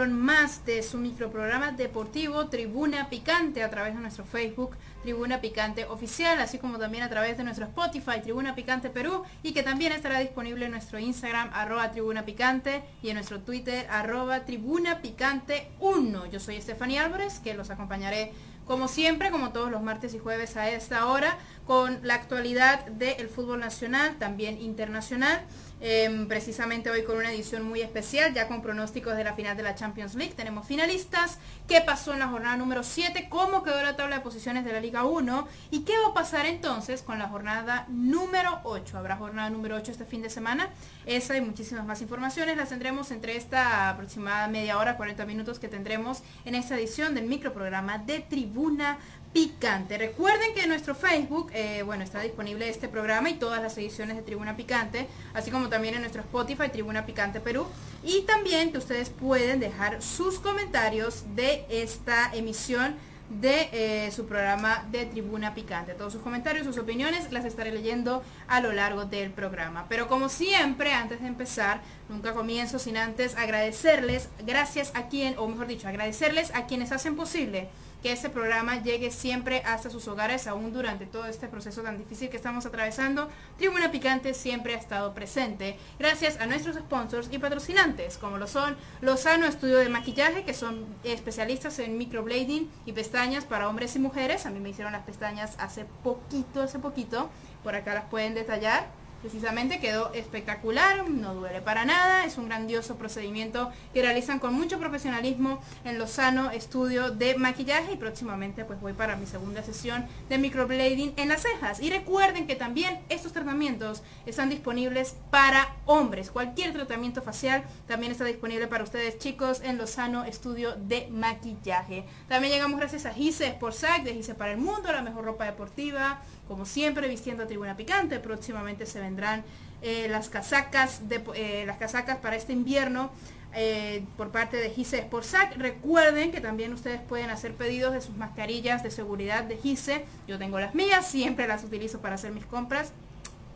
más de su microprograma deportivo Tribuna Picante a través de nuestro Facebook Tribuna Picante Oficial, así como también a través de nuestro Spotify Tribuna Picante Perú y que también estará disponible en nuestro Instagram arroba Tribuna Picante y en nuestro Twitter arroba Tribuna Picante 1. Yo soy Estefanía Álvarez, que los acompañaré como siempre, como todos los martes y jueves a esta hora, con la actualidad del fútbol nacional, también internacional. Em, precisamente hoy con una edición muy especial, ya con pronósticos de la final de la Champions League. Tenemos finalistas, qué pasó en la jornada número 7, cómo quedó la tabla de posiciones de la Liga 1 y qué va a pasar entonces con la jornada número 8. Habrá jornada número 8 este fin de semana. Esa y muchísimas más informaciones las tendremos entre esta aproximada media hora, 40 minutos que tendremos en esta edición del microprograma de Tribuna Picante. Recuerden que en nuestro Facebook, eh, bueno, está disponible este programa y todas las ediciones de Tribuna Picante, así como también en nuestro Spotify, Tribuna Picante Perú. Y también que ustedes pueden dejar sus comentarios de esta emisión de eh, su programa de Tribuna Picante. Todos sus comentarios, sus opiniones las estaré leyendo a lo largo del programa. Pero como siempre, antes de empezar, nunca comienzo sin antes agradecerles, gracias a quien, o mejor dicho, agradecerles a quienes hacen posible que este programa llegue siempre hasta sus hogares, aún durante todo este proceso tan difícil que estamos atravesando. Tribuna Picante siempre ha estado presente, gracias a nuestros sponsors y patrocinantes, como lo son Lozano Estudio de Maquillaje, que son especialistas en microblading y pestañas para hombres y mujeres. A mí me hicieron las pestañas hace poquito, hace poquito. Por acá las pueden detallar Precisamente quedó espectacular, no duele para nada, es un grandioso procedimiento que realizan con mucho profesionalismo en Lozano Estudio de Maquillaje y próximamente pues voy para mi segunda sesión de microblading en las cejas. Y recuerden que también estos tratamientos están disponibles para hombres. Cualquier tratamiento facial también está disponible para ustedes chicos en Lozano Estudio de Maquillaje. También llegamos gracias a Gise Sportsac de Gise para el Mundo, la mejor ropa deportiva, como siempre vistiendo a Tribuna Picante. Próximamente se vendrán eh, las casacas de, eh, las casacas para este invierno eh, por parte de Gise Sportsac. Recuerden que también ustedes pueden hacer pedidos de sus mascarillas de seguridad de Gise. Yo tengo las mías, siempre las utilizo para hacer mis compras.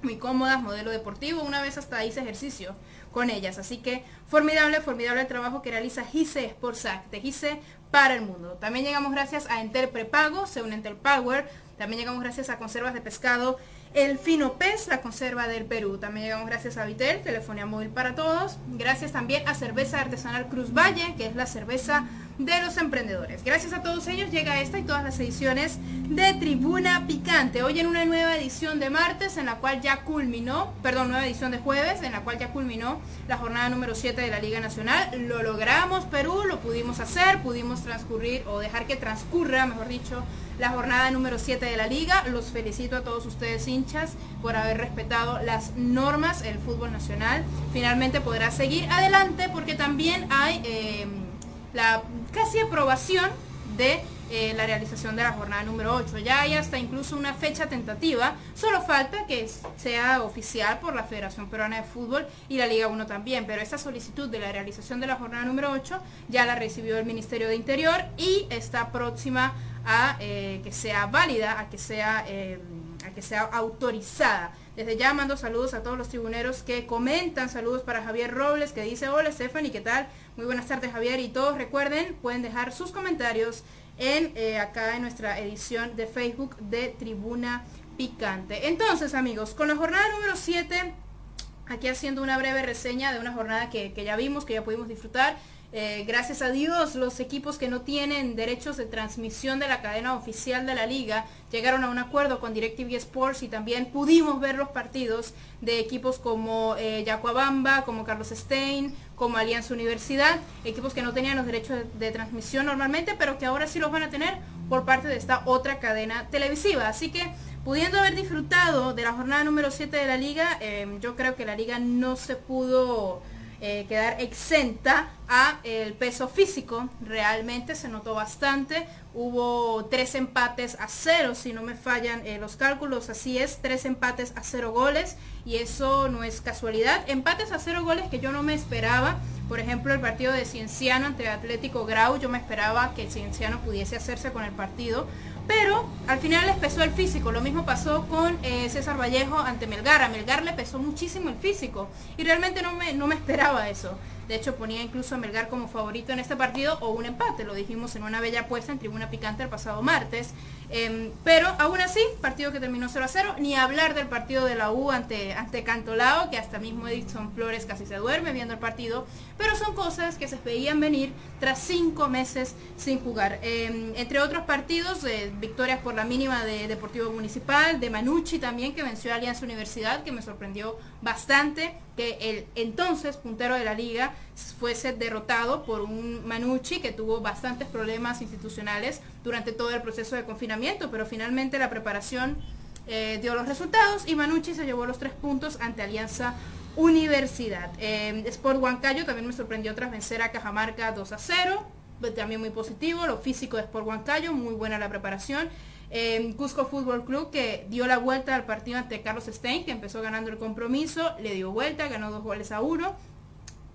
Muy cómodas, modelo deportivo. Una vez hasta hice ejercicio con ellas. Así que formidable, formidable el trabajo que realiza Gise Sportsac de Gise para el mundo. También llegamos gracias a Enter Prepago, según Enter Power, también llegamos gracias a conservas de pescado el Fino Pez, la conserva del Perú. También llegamos gracias a Vitel, telefonía móvil para todos. Gracias también a Cerveza Artesanal Cruz Valle, que es la cerveza de los emprendedores. Gracias a todos ellos llega esta y todas las ediciones de Tribuna Picante. Hoy en una nueva edición de martes en la cual ya culminó, perdón, nueva edición de jueves en la cual ya culminó la jornada número 7 de la Liga Nacional. Lo logramos Perú, lo pudimos hacer, pudimos transcurrir o dejar que transcurra, mejor dicho, la jornada número 7 de la liga. Los felicito a todos ustedes hinchas por haber respetado las normas. El fútbol nacional finalmente podrá seguir adelante porque también hay eh, la casi aprobación de eh, la realización de la jornada número 8. Ya hay hasta incluso una fecha tentativa, solo falta que sea oficial por la Federación Peruana de Fútbol y la Liga 1 también, pero esta solicitud de la realización de la jornada número 8 ya la recibió el Ministerio de Interior y está próxima a eh, que sea válida, a que sea, eh, a que sea autorizada. Desde ya mando saludos a todos los tribuneros que comentan, saludos para Javier Robles que dice, hola Stephanie, ¿qué tal? Muy buenas tardes Javier y todos recuerden, pueden dejar sus comentarios en eh, acá en nuestra edición de Facebook de Tribuna Picante. Entonces amigos, con la jornada número 7, aquí haciendo una breve reseña de una jornada que, que ya vimos, que ya pudimos disfrutar. Eh, gracias a Dios, los equipos que no tienen derechos de transmisión de la cadena oficial de la liga llegaron a un acuerdo con DirecTV Sports y también pudimos ver los partidos de equipos como eh, como Carlos Stein, como Alianza Universidad, equipos que no tenían los derechos de, transmisión normalmente, pero que ahora sí los van a tener por parte de esta otra cadena televisiva. Así que pudiendo haber disfrutado de la jornada número 7 de la liga, eh, yo creo que la liga no se pudo eh, quedar exenta a el peso físico. Realmente se notó bastante. Hubo tres empates a cero, si no me fallan eh, los cálculos, así es, tres empates a cero goles y eso no es casualidad. Empates a cero goles que yo no me esperaba. Por ejemplo, el partido de Cienciano ante Atlético Grau, yo me esperaba que Cienciano pudiese hacerse con el partido pero al final les pesó el físico. Lo mismo pasó con eh, César Vallejo ante Melgar. A Melgar le pesó muchísimo el físico. Y realmente no me, no me esperaba eso. De hecho, ponía incluso a Melgar como favorito en este partido o un empate, lo dijimos en una bella apuesta en Tribuna Picante el pasado martes. Em, pero aún así, partido que terminó 0 a 0, ni hablar del partido de la U ante, ante Cantolao, que hasta mismo Edison Flores casi se duerme viendo el partido, pero son cosas que se veían venir tras cinco meses sin jugar. Em, entre otros partidos, eh, victorias por la mínima de Deportivo Municipal, de Manucci también, que venció a Alianza Universidad, que me sorprendió bastante que el entonces puntero de la liga fuese derrotado por un Manucci que tuvo bastantes problemas institucionales durante todo el proceso de confinamiento, pero finalmente la preparación eh, dio los resultados y Manucci se llevó los tres puntos ante Alianza Universidad. Eh, Sport Huancayo también me sorprendió tras vencer a Cajamarca 2 a 0, también muy positivo, lo físico de Sport Huancayo, muy buena la preparación. Cusco Fútbol Club que dio la vuelta al partido ante Carlos Stein, que empezó ganando el compromiso, le dio vuelta, ganó dos goles a uno.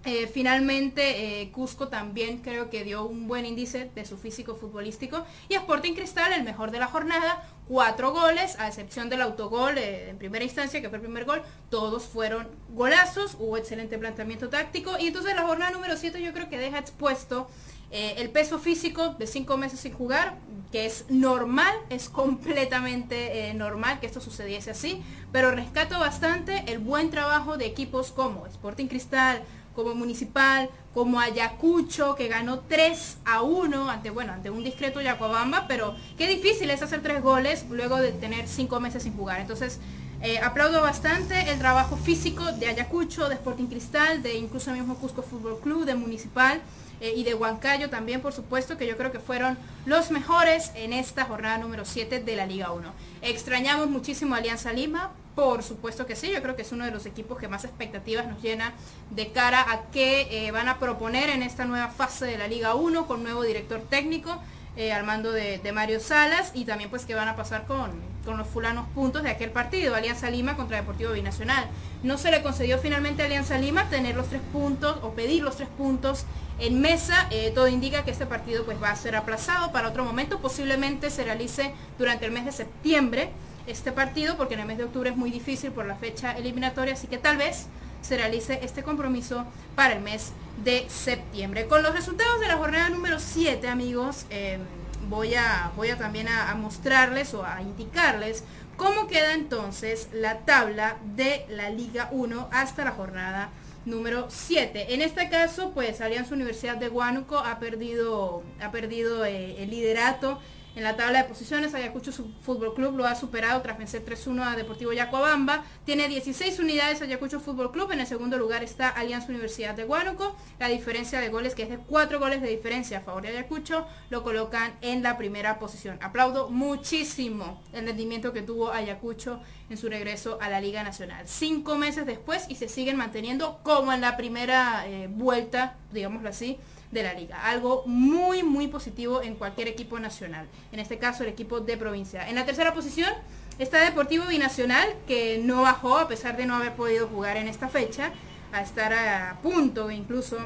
Eh, finalmente eh, Cusco también creo que dio un buen índice de su físico futbolístico y Sporting Cristal el mejor de la jornada cuatro goles a excepción del autogol eh, en primera instancia que fue el primer gol todos fueron golazos hubo excelente planteamiento táctico y entonces la jornada número 7 yo creo que deja expuesto el peso físico de cinco meses sin jugar que es normal, es completamente normal que esto sucediese así, pero rescato bastante el buen trabajo de equipos como Sporting Cristal, como Municipal, como Ayacucho, que ganó 3 a 1 ante, bueno, ante un discreto Yacuabamba, pero qué difícil es hacer tres goles luego de tener cinco meses sin jugar. Entonces, eh, aplaudo bastante el trabajo físico de Ayacucho, de Sporting Cristal, de incluso mismo Cusco Fútbol Club, de Municipal eh, y de Huancayo también, por supuesto, que yo creo que fueron los mejores en esta jornada número 7 de la Liga 1. Extrañamos muchísimo a Alianza Lima, por supuesto que sí, yo creo que es uno de los equipos que más expectativas nos llena de cara a qué eh, van a proponer en esta nueva fase de la Liga 1 con nuevo director técnico. Eh, al mando de, Mario Salas y también pues que van a pasar con, con, los fulanos puntos de aquel partido, Alianza Lima contra Deportivo Binacional. No se le concedió finalmente a Alianza Lima tener los tres puntos o pedir los tres puntos en mesa. Eh, todo indica que este partido pues va a ser aplazado para otro momento, posiblemente se realice durante el mes de septiembre este partido, porque en el mes de octubre es muy difícil por la fecha eliminatoria, así que tal vez se realice este compromiso para el mes de septiembre. Con los resultados de la jornada número 7, amigos, eh, voy, a, voy a también a, mostrarles o a indicarles cómo queda entonces la tabla de la Liga 1 hasta la jornada número 7. En este caso, pues Alianza Universidad de Huánuco ha perdido, ha perdido eh, el liderato en la tabla de posiciones, Ayacucho Fútbol Club lo ha superado tras vencer 3-1 a Deportivo Yacuabamba. Tiene 16 unidades Ayacucho Fútbol Club. En el segundo lugar está Alianza Universidad de Huánuco. La diferencia de goles, que es de 4 goles de diferencia a favor de Ayacucho, lo colocan en la primera posición. Aplaudo muchísimo el rendimiento que tuvo Ayacucho en su regreso a la Liga Nacional. Cinco meses después y se siguen manteniendo como en la primera eh, vuelta, digámoslo así, de la liga. Algo muy, muy positivo en cualquier equipo nacional. En este caso, el equipo de provincia. En la tercera posición está Deportivo Binacional, que no bajó a pesar de no haber podido jugar en esta fecha, a estar a punto incluso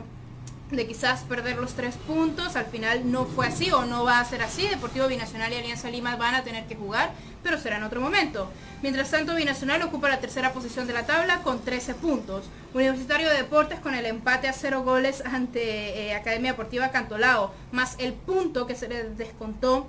de quizás perder los tres puntos, al final no fue así o no va a ser así, Deportivo Binacional y Alianza Lima van a tener que jugar, pero será en otro momento. Mientras tanto, Binacional ocupa la tercera posición de la tabla con 13 puntos. Universitario de Deportes con el empate a cero goles ante eh, Academia Deportiva Cantolao, más el punto que se le descontó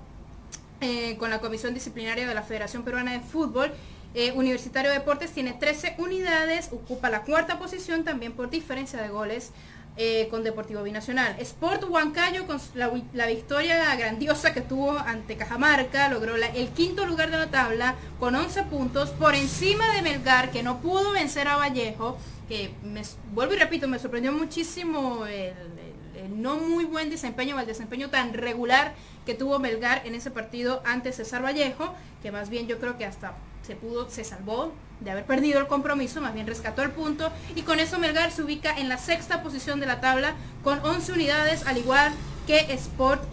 eh, con la Comisión Disciplinaria de la Federación Peruana de Fútbol. Eh, Universitario de Deportes tiene 13 unidades, ocupa la cuarta posición también por diferencia de goles eh, con Deportivo Binacional. Sport Huancayo con la, victoria grandiosa que tuvo ante Cajamarca, logró el quinto lugar de la tabla con 11 puntos por encima de Melgar que no pudo vencer a Vallejo, que me, vuelvo y repito, me sorprendió muchísimo el, no muy buen desempeño el desempeño tan regular que tuvo Melgar en ese partido ante César Vallejo, que más bien yo creo que hasta se pudo, se salvó de haber perdido el compromiso, más bien rescató el punto y con eso Melgar se ubica en la sexta posición de la tabla con 11 unidades al igual que Sport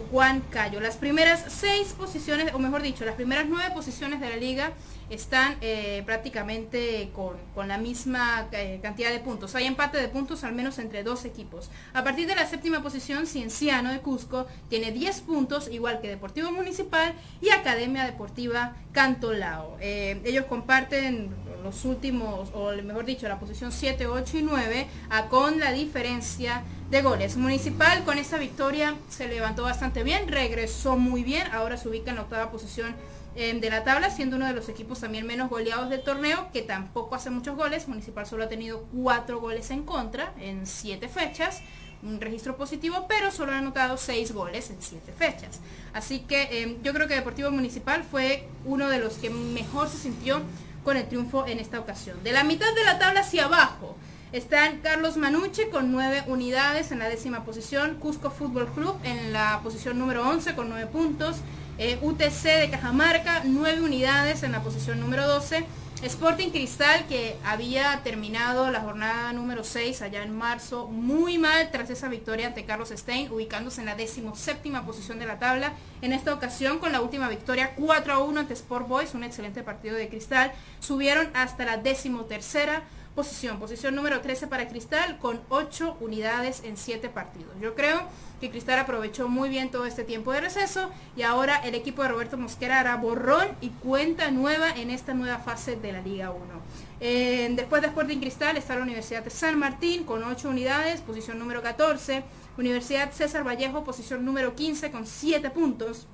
Cayo Las primeras seis posiciones, o mejor dicho, las primeras nueve posiciones de la liga están eh, prácticamente con, con, la misma eh, cantidad de puntos. Hay empate de puntos al menos entre dos equipos. A partir de la séptima posición, Cienciano de Cusco tiene 10 puntos, igual que Deportivo Municipal y Academia Deportiva Cantolao. Eh, ellos comparten los últimos, o mejor dicho, la posición 7, 8 y 9, a, con la diferencia de goles. Municipal con esta victoria se levantó bastante bien, regresó muy bien, ahora se ubica en la octava posición em, de la tabla, siendo uno de los equipos también menos goleados del torneo, que tampoco hace muchos goles. Municipal solo ha tenido cuatro goles en contra en siete fechas, un registro positivo, pero solo ha anotado seis goles en siete fechas. Así que em, yo creo que Deportivo Municipal fue uno de los que mejor se sintió con el triunfo en esta ocasión. De la mitad de la tabla hacia abajo, están Carlos Manucci con nueve unidades en la décima posición, Cusco Fútbol Club en la posición número 11 con nueve puntos, eh, UTC de Cajamarca nueve unidades en la posición número 12, Sporting Cristal que había terminado la jornada número 6 allá en marzo muy mal tras esa victoria ante Carlos Stein, ubicándose en la séptima posición de la tabla. En esta ocasión con la última victoria 4 a 1 ante Sport Boys, un excelente partido de Cristal, subieron hasta la tercera posición. Posición número 13 para Cristal con 8 unidades en 7 partidos. Yo creo que Cristal aprovechó muy bien todo este tiempo de receso y ahora el equipo de Roberto Mosquera hará borrón y cuenta nueva en esta nueva fase de la Liga 1. después de Sporting Cristal está la Universidad de San Martín con 8 unidades, posición número 14. Universidad César Vallejo, posición número 15 con 7 puntos.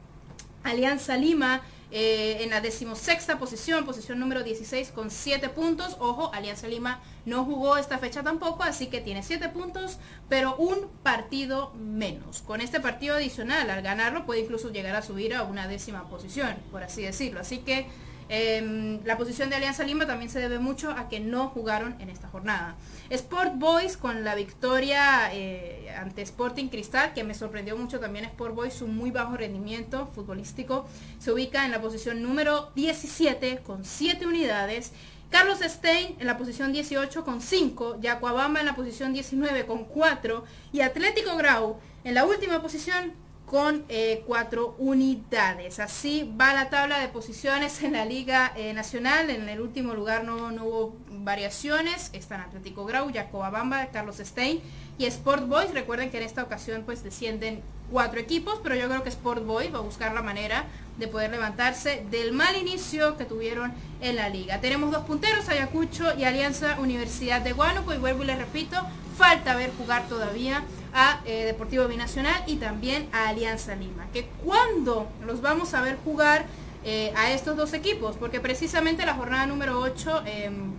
Alianza Lima eh, en la decimosexta posición, posición número 16 con 7 puntos. Ojo, Alianza Lima no jugó esta fecha tampoco, así que tiene 7 puntos, pero un partido menos. Con este partido adicional, al ganarlo, puede incluso llegar a subir a una décima posición, por así decirlo. Así que Em, la posición de Alianza Lima también se debe mucho a que no jugaron en esta jornada. Sport Boys con la victoria eh, ante Sporting Cristal, que me sorprendió mucho también Sport Boys, su muy bajo rendimiento futbolístico, se ubica en la posición número 17 con 7 unidades. Carlos Stein en la posición 18 con 5, Yacuabamba en la posición 19 con 4 y Atlético Grau en la última posición con eh, cuatro unidades. Así va la tabla de posiciones en la Liga eh, Nacional. En el último lugar no, hubo variaciones. Están Atlético Grau, Bamba, Carlos Stein y Sport Boys. Recuerden que en esta ocasión pues descienden cuatro equipos, pero yo creo que Sport Boys va a buscar la manera de poder levantarse del mal inicio que tuvieron en la liga. Tenemos dos punteros, Ayacucho y Alianza Universidad de Guanajuato. Y vuelvo y les repito, falta ver jugar todavía a eh, Deportivo Binacional y también a Alianza Lima. Que cuando los vamos a ver jugar eh, a estos dos equipos, porque precisamente la jornada número 8 em,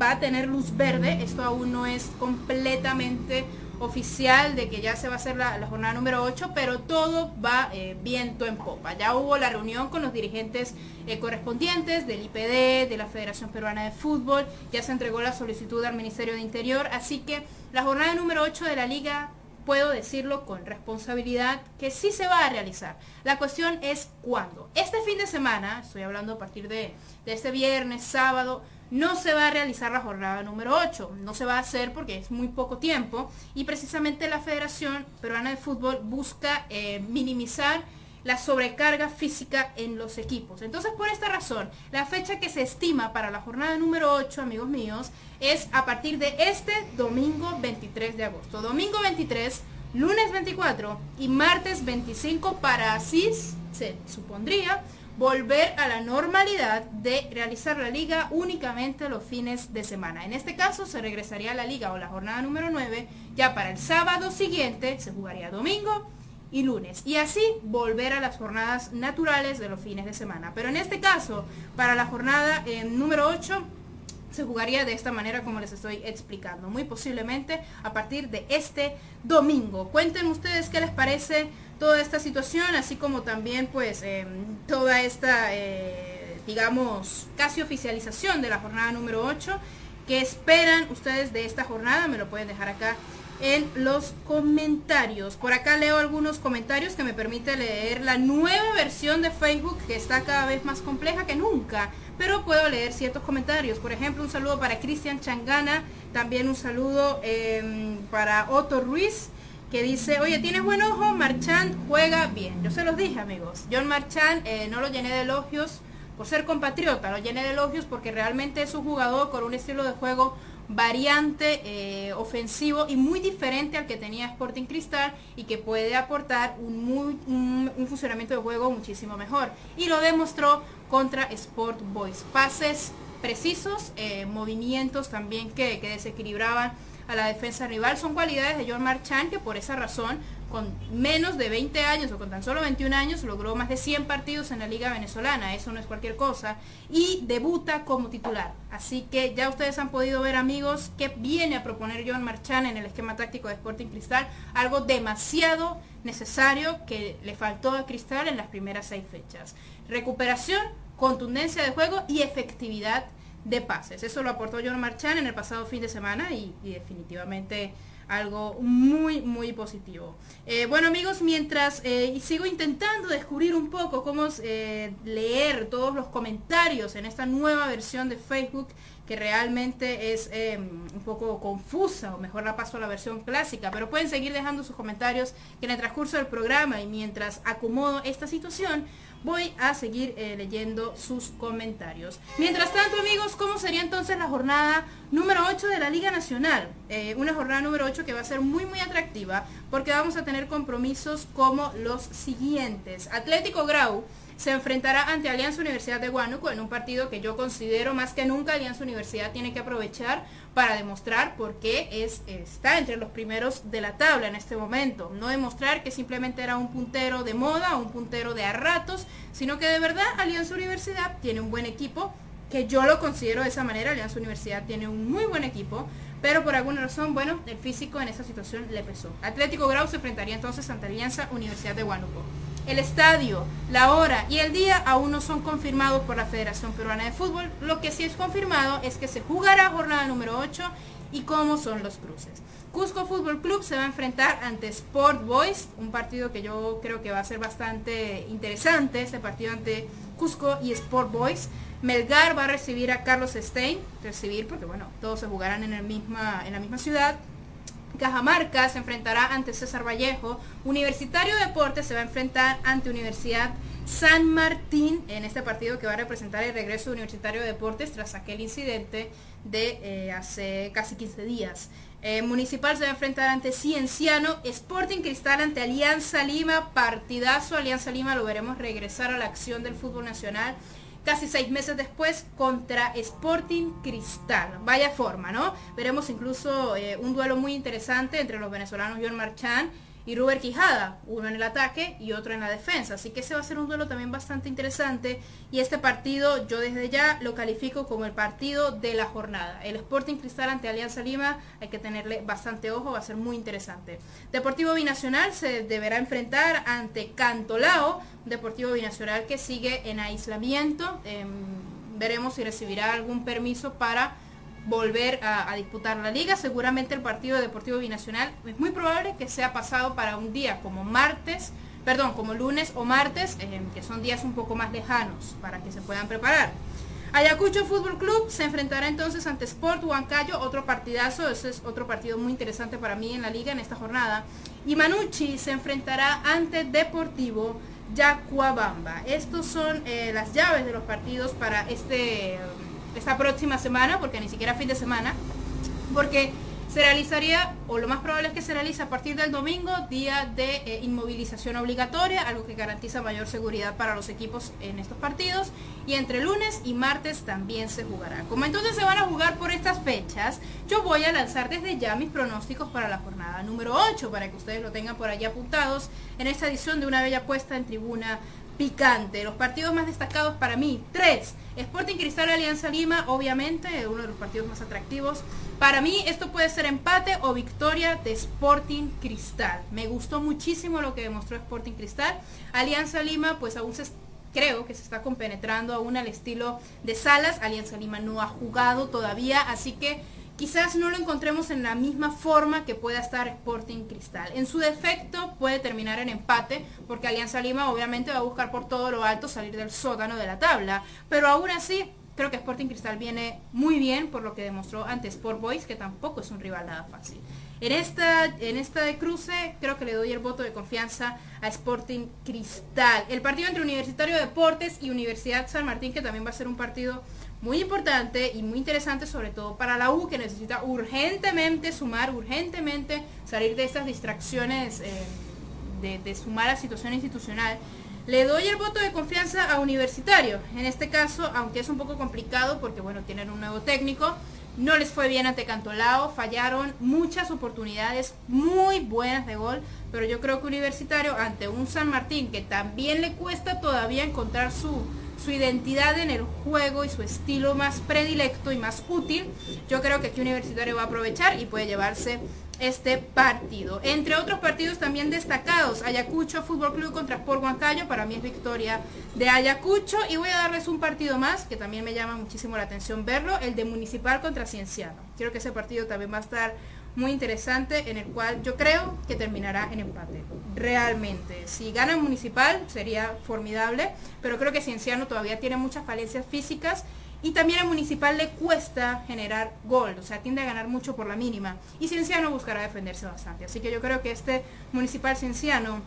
va a tener luz verde, esto aún no es completamente oficial de que ya se va a hacer la, jornada número 8, pero todo va eh, viento en popa. Ya hubo la reunión con los dirigentes correspondientes del IPD, de la Federación Peruana de Fútbol, ya se entregó la solicitud al Ministerio de Interior, así que la jornada número 8 de la liga, puedo decirlo con responsabilidad, que sí se va a realizar. La cuestión es cuándo. Este fin de semana, estoy hablando a partir de, este viernes, sábado, no se va a realizar la jornada número 8. No se va a hacer porque es muy poco tiempo y precisamente la Federación Peruana de Fútbol busca eh, minimizar la sobrecarga física en los equipos. Entonces, por esta razón, la fecha que se estima para la jornada número 8, amigos míos, es a partir de este domingo 23 de agosto. Domingo 23, lunes 24 y martes 25 para así, se supondría, volver a la normalidad de realizar la liga únicamente los fines de semana. En este caso se regresaría a la liga o la jornada número 9 ya para el sábado siguiente, se jugaría domingo y lunes. Y así volver a las jornadas naturales de los fines de semana. Pero en este caso, para la jornada eh, número 8, se jugaría de esta manera como les estoy explicando. Muy posiblemente a partir de este domingo. Cuenten ustedes qué les parece toda esta situación, así como también pues em, toda esta, eh, digamos, casi oficialización de la jornada número 8. ¿Qué esperan ustedes de esta jornada? Me lo pueden dejar acá en los comentarios. Por acá leo algunos comentarios que me permite leer la nueva versión de Facebook que está cada vez más compleja que nunca. Pero puedo leer ciertos comentarios. Por ejemplo, un saludo para Cristian Changana. También un saludo em, para Otto Ruiz que dice, oye, tienes buen ojo, Marchand juega bien. Yo se los dije, amigos. John Marchand eh, no lo llené de elogios por ser compatriota, lo llene de elogios porque realmente es un jugador con un estilo de juego variante, eh, ofensivo y muy diferente al que tenía Sporting Cristal y que puede aportar un, muy, un, funcionamiento de juego muchísimo mejor. Y lo demostró contra Sport Boys. Pases precisos, eh, movimientos también que, que desequilibraban a la defensa rival. Son cualidades de John Marchand que por esa razón con menos de 20 años o con tan solo 21 años logró más de 100 partidos en la liga venezolana, eso no es cualquier cosa, y debuta como titular. Así que ya ustedes han podido ver amigos que viene a proponer John Marchand en el esquema táctico de Sporting Cristal, algo demasiado necesario que le faltó a Cristal en las primeras seis fechas. Recuperación, contundencia de juego y efectividad de pases. Eso lo aportó John Marchand en el pasado fin de semana y, definitivamente algo muy muy positivo. Eh, bueno amigos, mientras eh, sigo intentando descubrir un poco cómo eh, leer todos los comentarios en esta nueva versión de Facebook que realmente es un poco confusa, o mejor la paso a la versión clásica, pero pueden seguir dejando sus comentarios que en el transcurso del programa y mientras acomodo esta situación, voy a seguir eh, leyendo sus comentarios. Mientras tanto, amigos, ¿cómo sería entonces la jornada número 8 de la Liga Nacional? Eh, una jornada número 8 que va a ser muy, muy atractiva porque vamos a tener compromisos como los siguientes. Atlético Grau se enfrentará ante Alianza Universidad de Huánuco en un partido que yo considero más que nunca Alianza Universidad tiene que aprovechar para demostrar por qué es, está entre los primeros de la tabla en este momento. No demostrar que simplemente era un puntero de moda, un puntero de a ratos, sino que de verdad Alianza Universidad tiene un buen equipo, que yo lo considero de esa manera, Alianza Universidad tiene un muy buen equipo, pero por alguna razón, bueno, el físico en esa situación le pesó. Atlético Grau se enfrentaría entonces ante Alianza Universidad de Huánuco. El estadio, la hora y el día aún no son confirmados por la Federación Peruana de Fútbol. Lo que sí es confirmado es que se jugará jornada número 8 y cómo son los cruces. Cusco Fútbol Club se va a enfrentar ante Sport Boys, un partido que yo creo que va a ser bastante interesante, este partido ante Cusco y Sport Boys. Melgar va a recibir a Carlos Stein, recibir porque bueno, todos se jugarán en, el misma, en la misma ciudad. Cajamarca se enfrentará ante César Vallejo. Universitario Deportes se va a enfrentar ante Universidad San Martín en este partido que va a representar el regreso de Universitario Deportes tras aquel incidente de eh, hace casi 15 días. Eh, Municipal se va a enfrentar ante Cienciano, Sporting Cristal ante Alianza Lima, partidazo Alianza Lima, lo veremos regresar a la acción del fútbol nacional casi seis meses después contra Sporting Cristal. Vaya forma, ¿no? Veremos incluso eh, un duelo muy interesante entre los venezolanos John Marchand y Ruber Quijada, uno en el ataque y otro en la defensa. Así que ese va a ser un duelo también bastante interesante. Y este partido yo desde ya lo califico como el partido de la jornada. El Sporting Cristal ante Alianza Lima hay que tenerle bastante ojo, va a ser muy interesante. Deportivo Binacional se deberá enfrentar ante Cantolao, Deportivo Binacional que sigue en aislamiento. Em, veremos si recibirá algún permiso para volver a, disputar la liga. Seguramente el partido Deportivo Binacional es muy probable que sea pasado para un día como martes, perdón, como lunes o martes, eh, que son días un poco más lejanos para que se puedan preparar. Ayacucho Fútbol Club se enfrentará entonces ante Sport Huancayo, otro partidazo, ese es otro partido muy interesante para mí en la liga en esta jornada. Y Manucci se enfrentará ante Deportivo Yacuabamba. Estos son eh, las llaves de los partidos para este esta próxima semana, porque ni siquiera fin de semana, porque se realizaría, o lo más probable es que se realice a partir del domingo, día de eh, inmovilización obligatoria, algo que garantiza mayor seguridad para los equipos en estos partidos, y entre lunes y martes también se jugará. Como entonces se van a jugar por estas fechas, yo voy a lanzar desde ya mis pronósticos para la jornada número 8, para que ustedes lo tengan por allí apuntados en esta edición de una bella puesta en tribuna picante. Los partidos más destacados para mí, tres. Sporting Cristal Alianza Lima, obviamente, uno de los partidos más atractivos. Para mí esto puede ser empate o victoria de Sporting Cristal. Me gustó muchísimo lo que demostró Sporting Cristal. Alianza Lima, pues aún se creo que se está compenetrando aún al estilo de Salas. Alianza Lima no ha jugado todavía, así que quizás no lo encontremos en la misma forma que pueda estar Sporting Cristal. En su defecto puede terminar en empate, porque Alianza Lima obviamente va a buscar por todo lo alto salir del sótano de la tabla, pero aún así Creo que Sporting Cristal viene muy bien por lo que demostró ante Sport Boys, que tampoco es un rival nada fácil. En esta, en esta cruce creo que le doy el voto de confianza a Sporting Cristal. El partido entre Universitario de Deportes y Universidad San Martín, que también va a ser un partido muy importante y muy interesante, sobre todo para la U, que necesita urgentemente sumar, urgentemente salir de estas distracciones eh, de, de sumar a situación institucional. Le doy el voto de confianza a Universitario. En este caso, aunque es un poco complicado porque bueno, tienen un nuevo técnico, no les fue bien ante Cantolao, fallaron muchas oportunidades muy buenas de gol, pero yo creo que Universitario ante un San Martín que también le cuesta todavía encontrar su, su identidad en el juego y su estilo más predilecto y más útil, yo creo que aquí Universitario va a aprovechar y puede llevarse este partido. Entre otros partidos también destacados, Ayacucho Fútbol Club contra Sport Huancayo, para mí es victoria de Ayacucho y voy a darles un partido más que también me llama muchísimo la atención verlo, el de Municipal contra Cienciano. Creo que ese partido también va a estar muy interesante en el cual yo creo que terminará en empate. Realmente. Si gana Municipal sería formidable, pero creo que Cienciano todavía tiene muchas falencias físicas y también a Municipal le cuesta generar gol, o sea, tiende a ganar mucho por la mínima. Y Cienciano buscará defenderse bastante. Así que yo creo que este Municipal Cienciano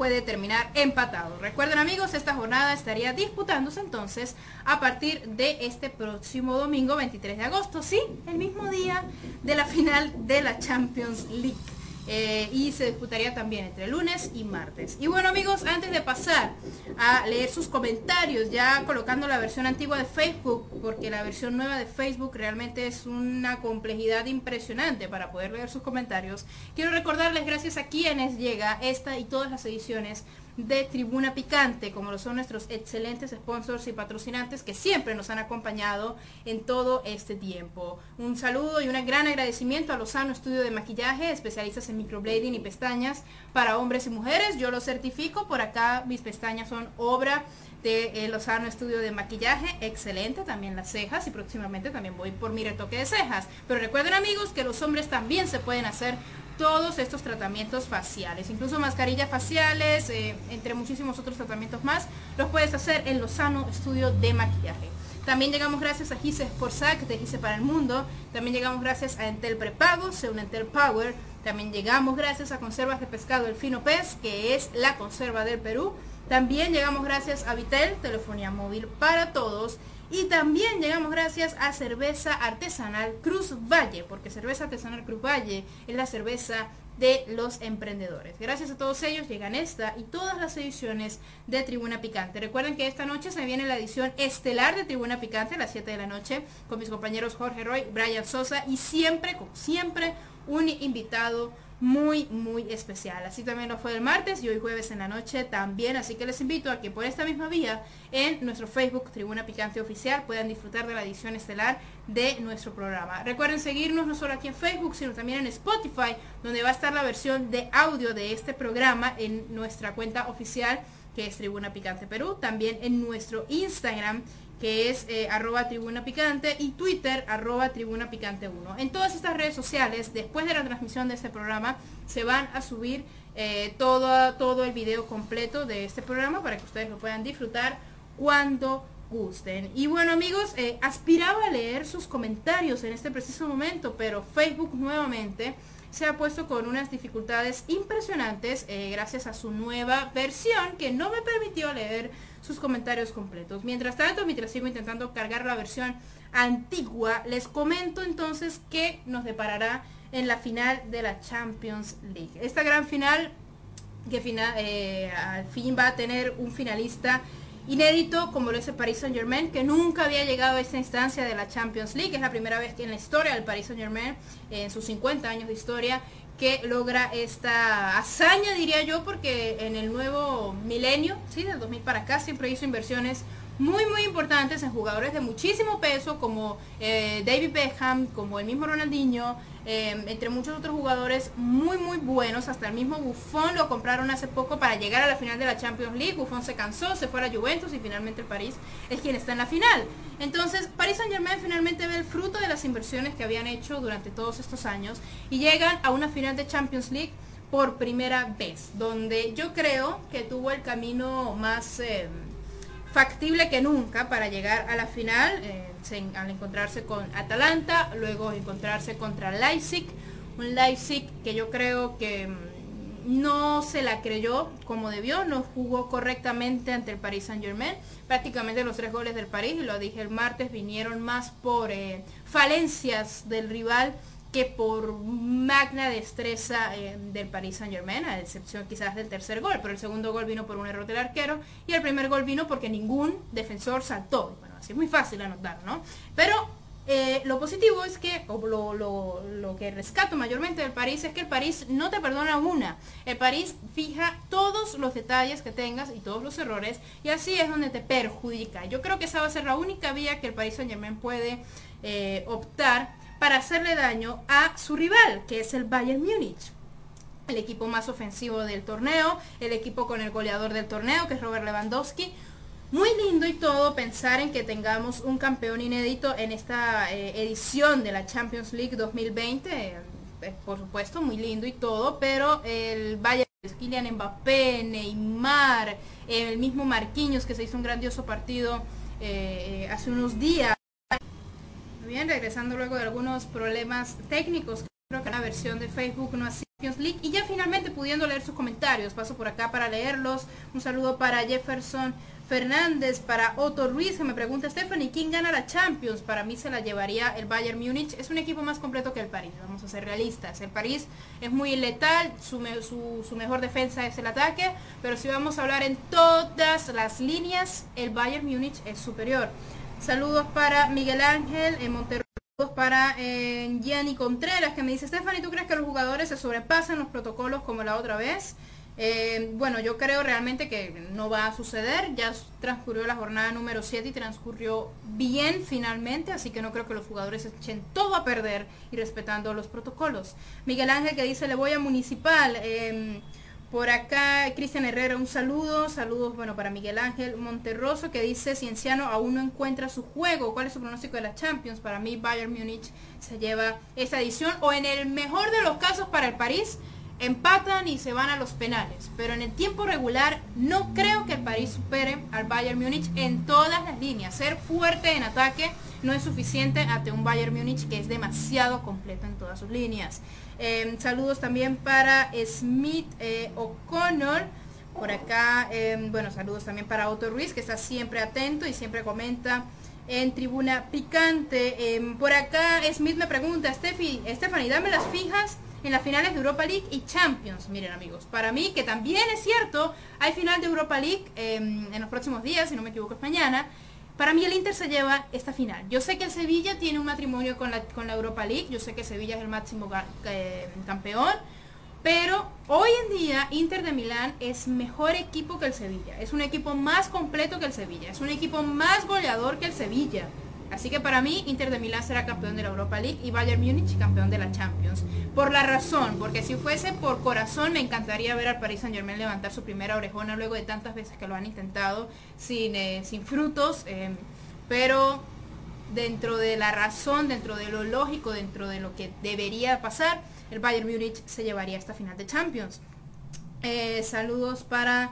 puede terminar empatado. Recuerden amigos, esta jornada estaría disputándose entonces a partir de este próximo domingo 23 de agosto, sí, el mismo día de la final de la Champions League. Eh, y se disputaría también entre lunes y martes. Y bueno amigos, antes de pasar a leer sus comentarios, ya colocando la versión antigua de Facebook, porque la versión nueva de Facebook realmente es una complejidad impresionante para poder leer sus comentarios, quiero recordarles gracias a quienes llega esta y todas las ediciones de Tribuna Picante, como lo son nuestros excelentes sponsors y patrocinantes que siempre nos han acompañado en todo este tiempo. Un saludo y un gran agradecimiento a Lozano Estudio de Maquillaje, especialistas en microblading y pestañas para hombres y mujeres. Yo lo certifico, por acá mis pestañas son obra de eh, Lozano Estudio de Maquillaje, excelente, también las cejas y próximamente también voy por mi retoque de cejas. Pero recuerden amigos que los hombres también se pueden hacer todos estos tratamientos faciales, incluso mascarillas faciales, eh, entre muchísimos otros tratamientos más, los puedes hacer en Lozano Estudio de Maquillaje. También llegamos gracias a Gise Sportsac de Gise para el Mundo. También llegamos gracias a Entel Prepago, un Entel Power. También llegamos gracias a Conservas de Pescado El Fino Pez, que es la conserva del Perú. También llegamos gracias a Vitel, telefonía móvil para todos. Y también llegamos gracias a cerveza artesanal Cruz Valle, porque cerveza artesanal Cruz Valle es la cerveza de los emprendedores. Gracias a todos ellos llegan esta y todas las ediciones de Tribuna Picante. Recuerden que esta noche se viene la edición estelar de Tribuna Picante a las 7 de la noche con mis compañeros Jorge Roy, Brian Sosa y siempre, siempre, un invitado muy, muy especial. Así también lo fue el martes y hoy jueves en la noche también. Así que les invito a que por esta misma vía en nuestro Facebook Tribuna Picante Oficial puedan disfrutar de la edición estelar de nuestro programa. Recuerden seguirnos no solo aquí en Facebook, sino también en Spotify, donde va a estar la versión de audio de este programa en nuestra cuenta oficial que es Tribuna Picante Perú, también en nuestro Instagram que es eh, arroba tribuna picante y Twitter arroba tribuna picante 1. En todas estas redes sociales, después de la transmisión de este programa, se van a subir eh, todo, todo el video completo de este programa para que ustedes lo puedan disfrutar cuando gusten. Y bueno amigos, eh, aspiraba a leer sus comentarios en este preciso momento, pero Facebook nuevamente se ha puesto con unas dificultades impresionantes gracias a su nueva versión que no me permitió leer sus comentarios completos. Mientras tanto, mientras sigo intentando cargar la versión antigua, les comento entonces qué nos deparará en la final de la Champions League. Esta gran final que final, eh, al fin va a tener un finalista inédito como lo es el Paris Saint Germain, que nunca había llegado a esta instancia de la Champions League. Es la primera vez que en la historia del Paris Saint Germain, en sus 50 años de historia, que logra esta hazaña, diría yo, porque en el nuevo milenio, ¿sí? del 2000 para acá, siempre hizo inversiones muy muy importantes en jugadores de muchísimo peso como eh, David Beckham, como el mismo Ronaldinho, eh, entre muchos otros jugadores muy muy buenos, hasta el mismo Buffon lo compraron hace poco para llegar a la final de la Champions League, Buffon se cansó, se fue a la Juventus y finalmente el París es quien está en la final. Entonces Paris Saint Germain finalmente ve el fruto de las inversiones que habían hecho durante todos estos años y llegan a una final de Champions League por primera vez, donde yo creo que tuvo el camino más... Eh, factible que nunca para llegar a la final, eh, al encontrarse con Atalanta, luego encontrarse contra Leipzig, un Leipzig que yo creo que mm, no se la creyó como debió, no jugó correctamente ante el Paris Saint Germain. Prácticamente los tres goles del París, y lo dije el martes, vinieron más por eh, falencias del rival que por magna destreza eh, del Paris Saint Germain, a excepción quizás del tercer gol, pero el segundo gol vino por un error del arquero y el primer gol vino porque ningún defensor saltó. Así es muy fácil anotar, ¿no? Pero eh, lo positivo es que, o lo, que rescato mayormente del París es que el París no te perdona una. El París fija todos los detalles que tengas y todos los errores y así es donde te perjudica. Yo creo que esa va a ser la única vía que el Paris Saint Germain puede eh, optar para hacerle daño a su rival, que es el Bayern Múnich el equipo más ofensivo del torneo, el equipo con el goleador del torneo, que es Robert Lewandowski. Muy lindo y todo pensar en que tengamos un campeón inédito en esta eh, edición de la Champions League 2020. Eh, por supuesto, muy lindo y todo, pero el Bayern, Kylian Mbappé, Neymar, el mismo Marquinhos que se hizo un grandioso partido eh, hace unos días bien, regresando luego de algunos problemas técnicos, creo que la versión de Facebook no ha League y ya finalmente pudiendo leer sus comentarios, paso por acá para leerlos. Un saludo para Jefferson Fernández, para Otto Ruiz que me pregunta, Stephanie, ¿quién gana la Champions? Para mí se la llevaría el Bayern Múnich. Es un equipo más completo que el París, vamos a ser realistas. El París es muy letal, su, su mejor defensa es el ataque, pero si vamos a hablar en todas las líneas, el Bayern Múnich es superior. Saludos para Miguel Ángel en Monterrey. Saludos para eh, Gianni Contreras que me dice, Stephanie, ¿tú crees que los jugadores se sobrepasan los protocolos como la otra vez? Eh, bueno, yo creo realmente que no va a suceder. Ya transcurrió la jornada número 7 y transcurrió bien finalmente, así que no creo que los jugadores echen todo a perder y respetando los protocolos. Miguel Ángel que dice, le voy a Municipal. Eh, por acá, Cristian Herrera, un saludo. Saludos, bueno, para Miguel Ángel Monterroso, que dice, Cienciano aún no encuentra su juego. ¿Cuál es su pronóstico de la Champions? Para mí, Bayern Múnich se lleva esta edición. O en el mejor de los casos para el París, empatan y se van a los penales. Pero en el tiempo regular, no creo que el París supere al Bayern Múnich en todas las líneas. Ser fuerte en ataque no es suficiente ante un Bayern Múnich que es demasiado completo en todas sus líneas. Em, saludos también para Smith eh, O'Connor. Por acá, em, bueno, saludos también para Otto Ruiz, que está siempre atento y siempre comenta en tribuna picante. Em, por acá Smith me pregunta, Steffi, Stephanie, dame las fijas en las finales de Europa League y Champions. Miren amigos, para mí que también es cierto, hay final de Europa League en los próximos días, si no me equivoco es mañana. Para mí el Inter se lleva esta final. Yo sé que el Sevilla tiene un matrimonio con la, con la Europa League, yo sé que Sevilla es el máximo eh, campeón, pero hoy en día Inter de Milán es mejor equipo que el Sevilla, es un equipo más completo que el Sevilla, es un equipo más goleador que el Sevilla. Así que para mí Inter de Milán será campeón de la Europa League y Bayern Múnich campeón de la Champions. Por la razón, porque si fuese por corazón me encantaría ver al Paris Saint Germain levantar su primera orejona luego de tantas veces que lo han intentado sin, eh, sin frutos. Eh, pero dentro de la razón, dentro de lo lógico, dentro de lo que debería pasar, el Bayern Múnich se llevaría esta final de Champions. Eh, saludos para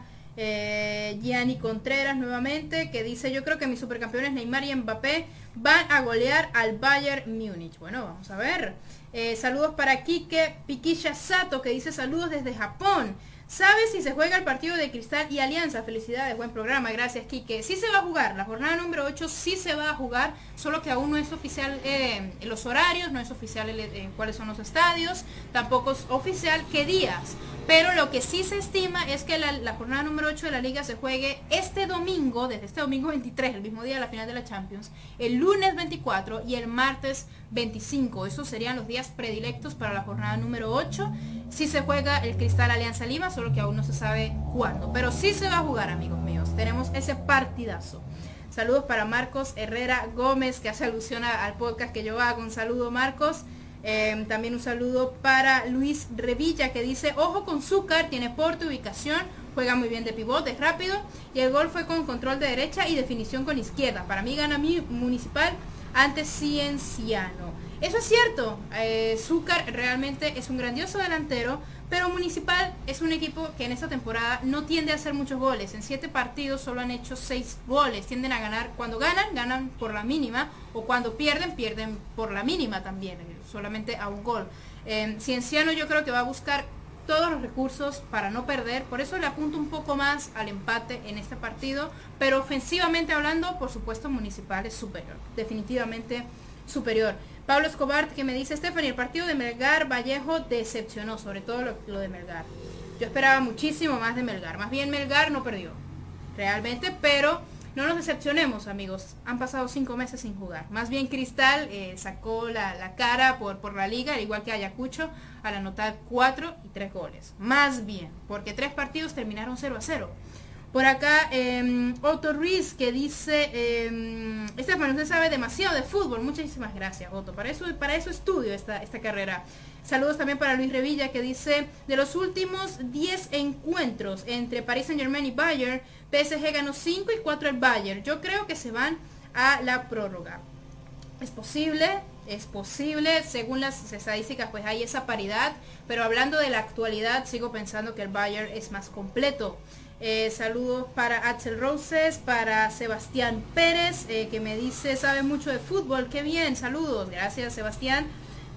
Gianni Contreras nuevamente, que dice, yo creo que mis supercampeones Neymar y Mbappé van a golear al Bayern Múnich. Bueno, vamos a ver. Eh, saludos para Kike Piquilla Sato, que dice saludos desde Japón. ¿Sabes si se juega el partido de Cristal y Alianza? Felicidades, buen programa, gracias Quique. Sí se va a jugar, la jornada número 8 sí se va a jugar, solo que aún no es oficial eh, los horarios, no es oficial eh, cuáles son los estadios, tampoco es oficial qué días. Pero lo que sí se estima es que la, jornada número 8 de la liga se juegue este domingo, desde este domingo 23, el mismo día de la final de la Champions, el lunes 24 y el martes 25. Esos serían los días predilectos para la jornada número 8. Si se juega el Cristal Alianza Lima, solo que aún no se sabe cuándo. Pero sí se va a jugar, amigos míos. Tenemos ese partidazo. Saludos para Marcos Herrera Gómez, que hace alusión al podcast que yo hago. Un saludo, Marcos. Em, también un saludo para Luis Revilla que dice, ojo con Zúcar, tiene porte, ubicación, juega muy bien de pivote, es rápido y el gol fue con control de derecha y definición con izquierda. Para mí gana mi municipal ante Cienciano. Eso es cierto, eh, Zúcar realmente es un grandioso delantero, pero Municipal es un equipo que en esta temporada no tiende a hacer muchos goles. En siete partidos solo han hecho seis goles. Tienden a ganar, cuando ganan, ganan por la mínima, o cuando pierden, pierden por la mínima también, solamente a un gol. Eh, Cienciano yo creo que va a buscar todos los recursos para no perder, por eso le apunto un poco más al empate en este partido, pero ofensivamente hablando, por supuesto Municipal es superior, definitivamente superior. Pablo Escobar que me dice, Stephanie, el partido de Melgar Vallejo decepcionó, sobre todo lo, de Melgar. Yo esperaba muchísimo más de Melgar. Más bien Melgar no perdió, realmente, pero no nos decepcionemos, amigos. Han pasado cinco meses sin jugar. Más bien Cristal eh, sacó la, cara por, por, la liga, al igual que Ayacucho, al anotar cuatro y tres goles. Más bien, porque tres partidos terminaron 0 a 0. Por acá, eh, Otto Ruiz que dice, eh, Estefan, usted sabe demasiado de fútbol. Muchísimas gracias, Otto. Para eso, para eso estudio esta, esta carrera. Saludos también para Luis Revilla que dice, de los últimos 10 encuentros entre Paris Saint Germain y Bayern, PSG ganó 5 y 4 el Bayern. Yo creo que se van a la prórroga. Es posible, es posible, según las estadísticas pues hay esa paridad, pero hablando de la actualidad sigo pensando que el Bayern es más completo. Eh, saludos para Axel Roses, para Sebastián Pérez, eh, que me dice, sabe mucho de fútbol, qué bien, saludos, gracias Sebastián.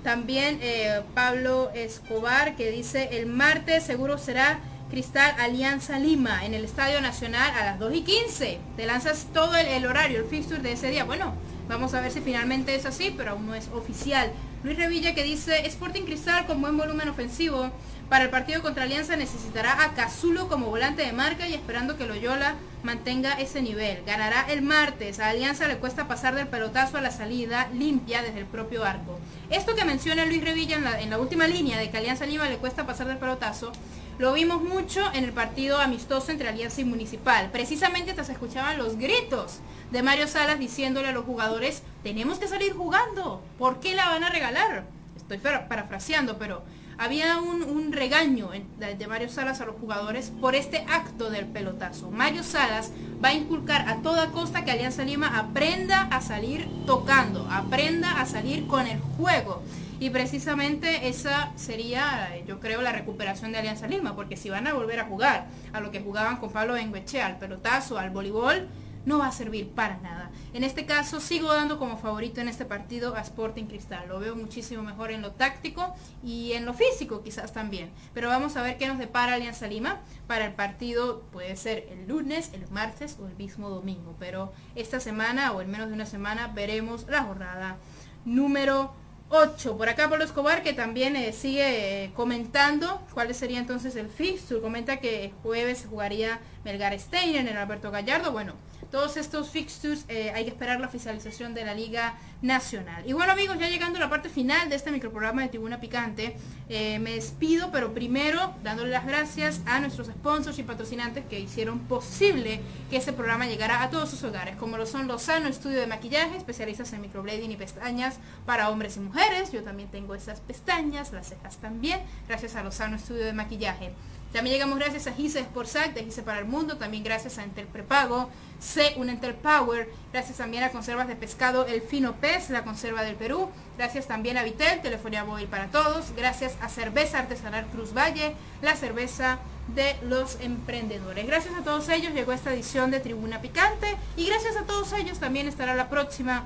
También eh, Pablo Escobar, que dice, el martes seguro será Cristal Alianza Lima en el Estadio Nacional a las 2 y 15. Te lanzas todo el, el horario, el fixture de ese día. Bueno, vamos a ver si finalmente es así, pero aún no es oficial. Luis Revilla que dice, Sporting Cristal con buen volumen ofensivo, para el partido contra Alianza necesitará a Cazulo como volante de marca y esperando que Loyola mantenga ese nivel. Ganará el martes. A Alianza le cuesta pasar del pelotazo a la salida limpia desde el propio arco. Esto que menciona Luis Revilla en la, última línea de que Alianza Lima le cuesta pasar del pelotazo, lo vimos mucho en el partido amistoso entre Alianza y Municipal. Precisamente hasta se escuchaban los gritos de Mario Salas diciéndole a los jugadores, tenemos que salir jugando. ¿Por qué la van a regalar? Estoy parafraseando, pero había un, regaño de Mario Salas a los jugadores por este acto del pelotazo. Mario Salas va a inculcar a toda costa que Alianza Lima aprenda a salir tocando, aprenda a salir con el juego. Y precisamente esa sería, yo creo, la recuperación de Alianza Lima, porque si van a volver a jugar a lo que jugaban con Pablo Bengueche, al pelotazo, al voleibol, no va a servir para nada. En este caso sigo dando como favorito en este partido a Sporting Cristal. Lo veo muchísimo mejor en lo táctico y en lo físico quizás también. Pero vamos a ver qué nos depara Alianza Lima para el partido. Puede ser el lunes, el martes o el mismo domingo. Pero esta semana o en menos de una semana veremos la jornada número 8. Por acá Pablo Escobar que también eh, sigue eh, comentando cuál sería entonces el fixture. Comenta que jueves jugaría Melgar Stein en Alberto Gallardo. Bueno, todos estos fixtures eh, hay que esperar la oficialización de la Liga Nacional. Y bueno amigos, ya llegando a la parte final de este microprograma de Tribuna Picante, eh, me despido, pero primero dándole las gracias a nuestros sponsors y patrocinantes que hicieron posible que este programa llegara a todos sus hogares, como lo son Lozano Estudio de Maquillaje, especialistas en microblading y pestañas para hombres y mujeres. Yo también tengo esas pestañas, las cejas también, gracias a Lozano Estudio de Maquillaje. También llegamos gracias a Gise Sportsac de Gise para el Mundo, también gracias a Entel Prepago, C, un Entel Power, gracias también a Conservas de Pescado El Fino Pez, la conserva del Perú, gracias también a Vitel, telefonía móvil para todos, gracias a Cerveza Artesanal Cruz Valle, la cerveza de los emprendedores. Gracias a todos ellos llegó esta edición de Tribuna Picante y gracias a todos ellos también estará la próxima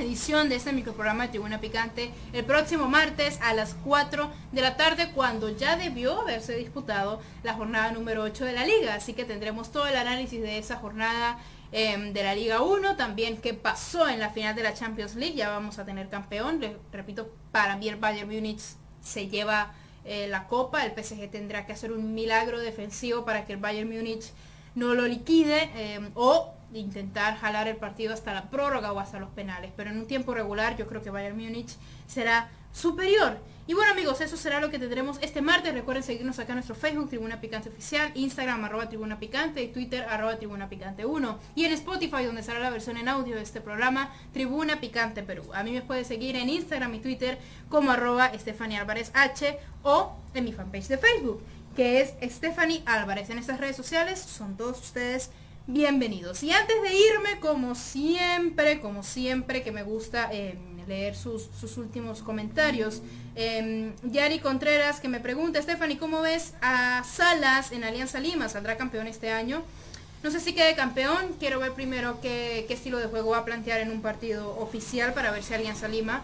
edición de este microprograma de Tribuna Picante el próximo martes a las 4 de la tarde cuando ya debió haberse disputado la jornada número 8 de la liga. Así que tendremos todo el análisis de esa jornada em, de la Liga 1, también qué pasó en la final de la Champions League, ya vamos a tener campeón, Les repito, para mí el Bayern Múnich se lleva eh, la copa, el PSG tendrá que hacer un milagro defensivo para que el Bayern Múnich no lo liquide em, o intentar jalar el partido hasta la prórroga o hasta los penales. Pero en un tiempo regular yo creo que Bayern Múnich será superior. Y bueno amigos, eso será lo que tendremos este martes. Recuerden seguirnos acá en nuestro Facebook, Tribuna Picante Oficial, Instagram, arroba Tribuna Picante y Twitter, arroba Tribuna Picante 1. Y en Spotify, donde será la versión en audio de este programa, Tribuna Picante Perú. A mí me puede seguir en Instagram y Twitter como arroba Stephanie Álvarez H o en mi fanpage de Facebook, que es Stephanie Álvarez. En estas redes sociales son todos ustedes bienvenidos. Y antes de irme, como siempre, como siempre que me gusta eh, leer sus, últimos comentarios. Eh, Yari Contreras que me pregunta, Stephanie, ¿cómo ves a Salas en Alianza Lima? ¿Saldrá campeón este año? No sé si quede campeón, quiero ver primero qué estilo de juego va a plantear en un partido oficial para ver si Alianza Lima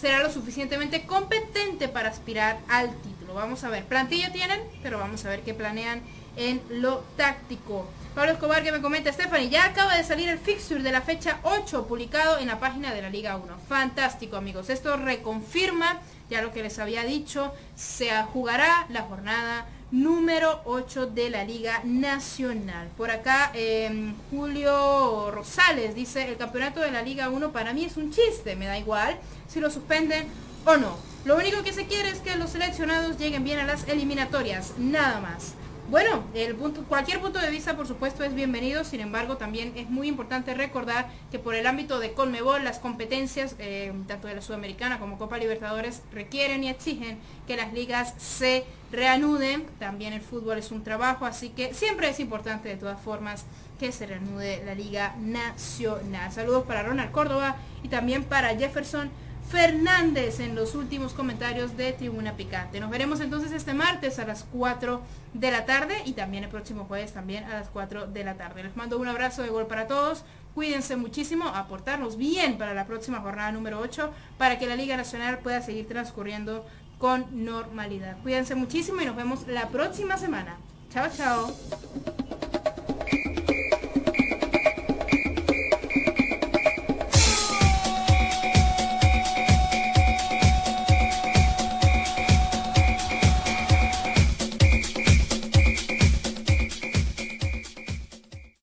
será lo suficientemente competente para aspirar al título. Vamos a ver, plantilla tienen, pero vamos a ver qué planean en lo táctico. Pablo Escobar que me comenta, Stephanie, ya acaba de salir el fixture de la fecha 8 publicado en la página de la Liga 1. Fantástico amigos, esto reconfirma ya lo que les había dicho, se jugará la jornada número 8 de la Liga Nacional. Por acá em, Julio Rosales dice, el campeonato de la Liga 1 para mí es un chiste, me da igual si lo suspenden o no. Lo único que se quiere es que los seleccionados lleguen bien a las eliminatorias, nada más. Bueno, cualquier punto de vista por supuesto es bienvenido, sin embargo también es muy importante recordar que por el ámbito de Colmebol las competencias, eh, tanto de la Sudamericana como Copa Libertadores, requieren y exigen que las ligas se reanuden, también el fútbol es un trabajo, así que siempre es importante de todas formas que se reanude la Liga Nacional. Saludos para Ronald Córdoba y también para Jefferson Fernández en los últimos comentarios de Tribuna Picante. Nos veremos entonces este martes a las 4 de la tarde y también el próximo jueves también a las 4 de la tarde. Les mando un abrazo de gol para todos. Cuídense muchísimo, aportarnos bien para la próxima jornada número 8 para que la Liga Nacional pueda seguir transcurriendo con normalidad. Cuídense muchísimo y nos vemos la próxima semana. Chao, chao.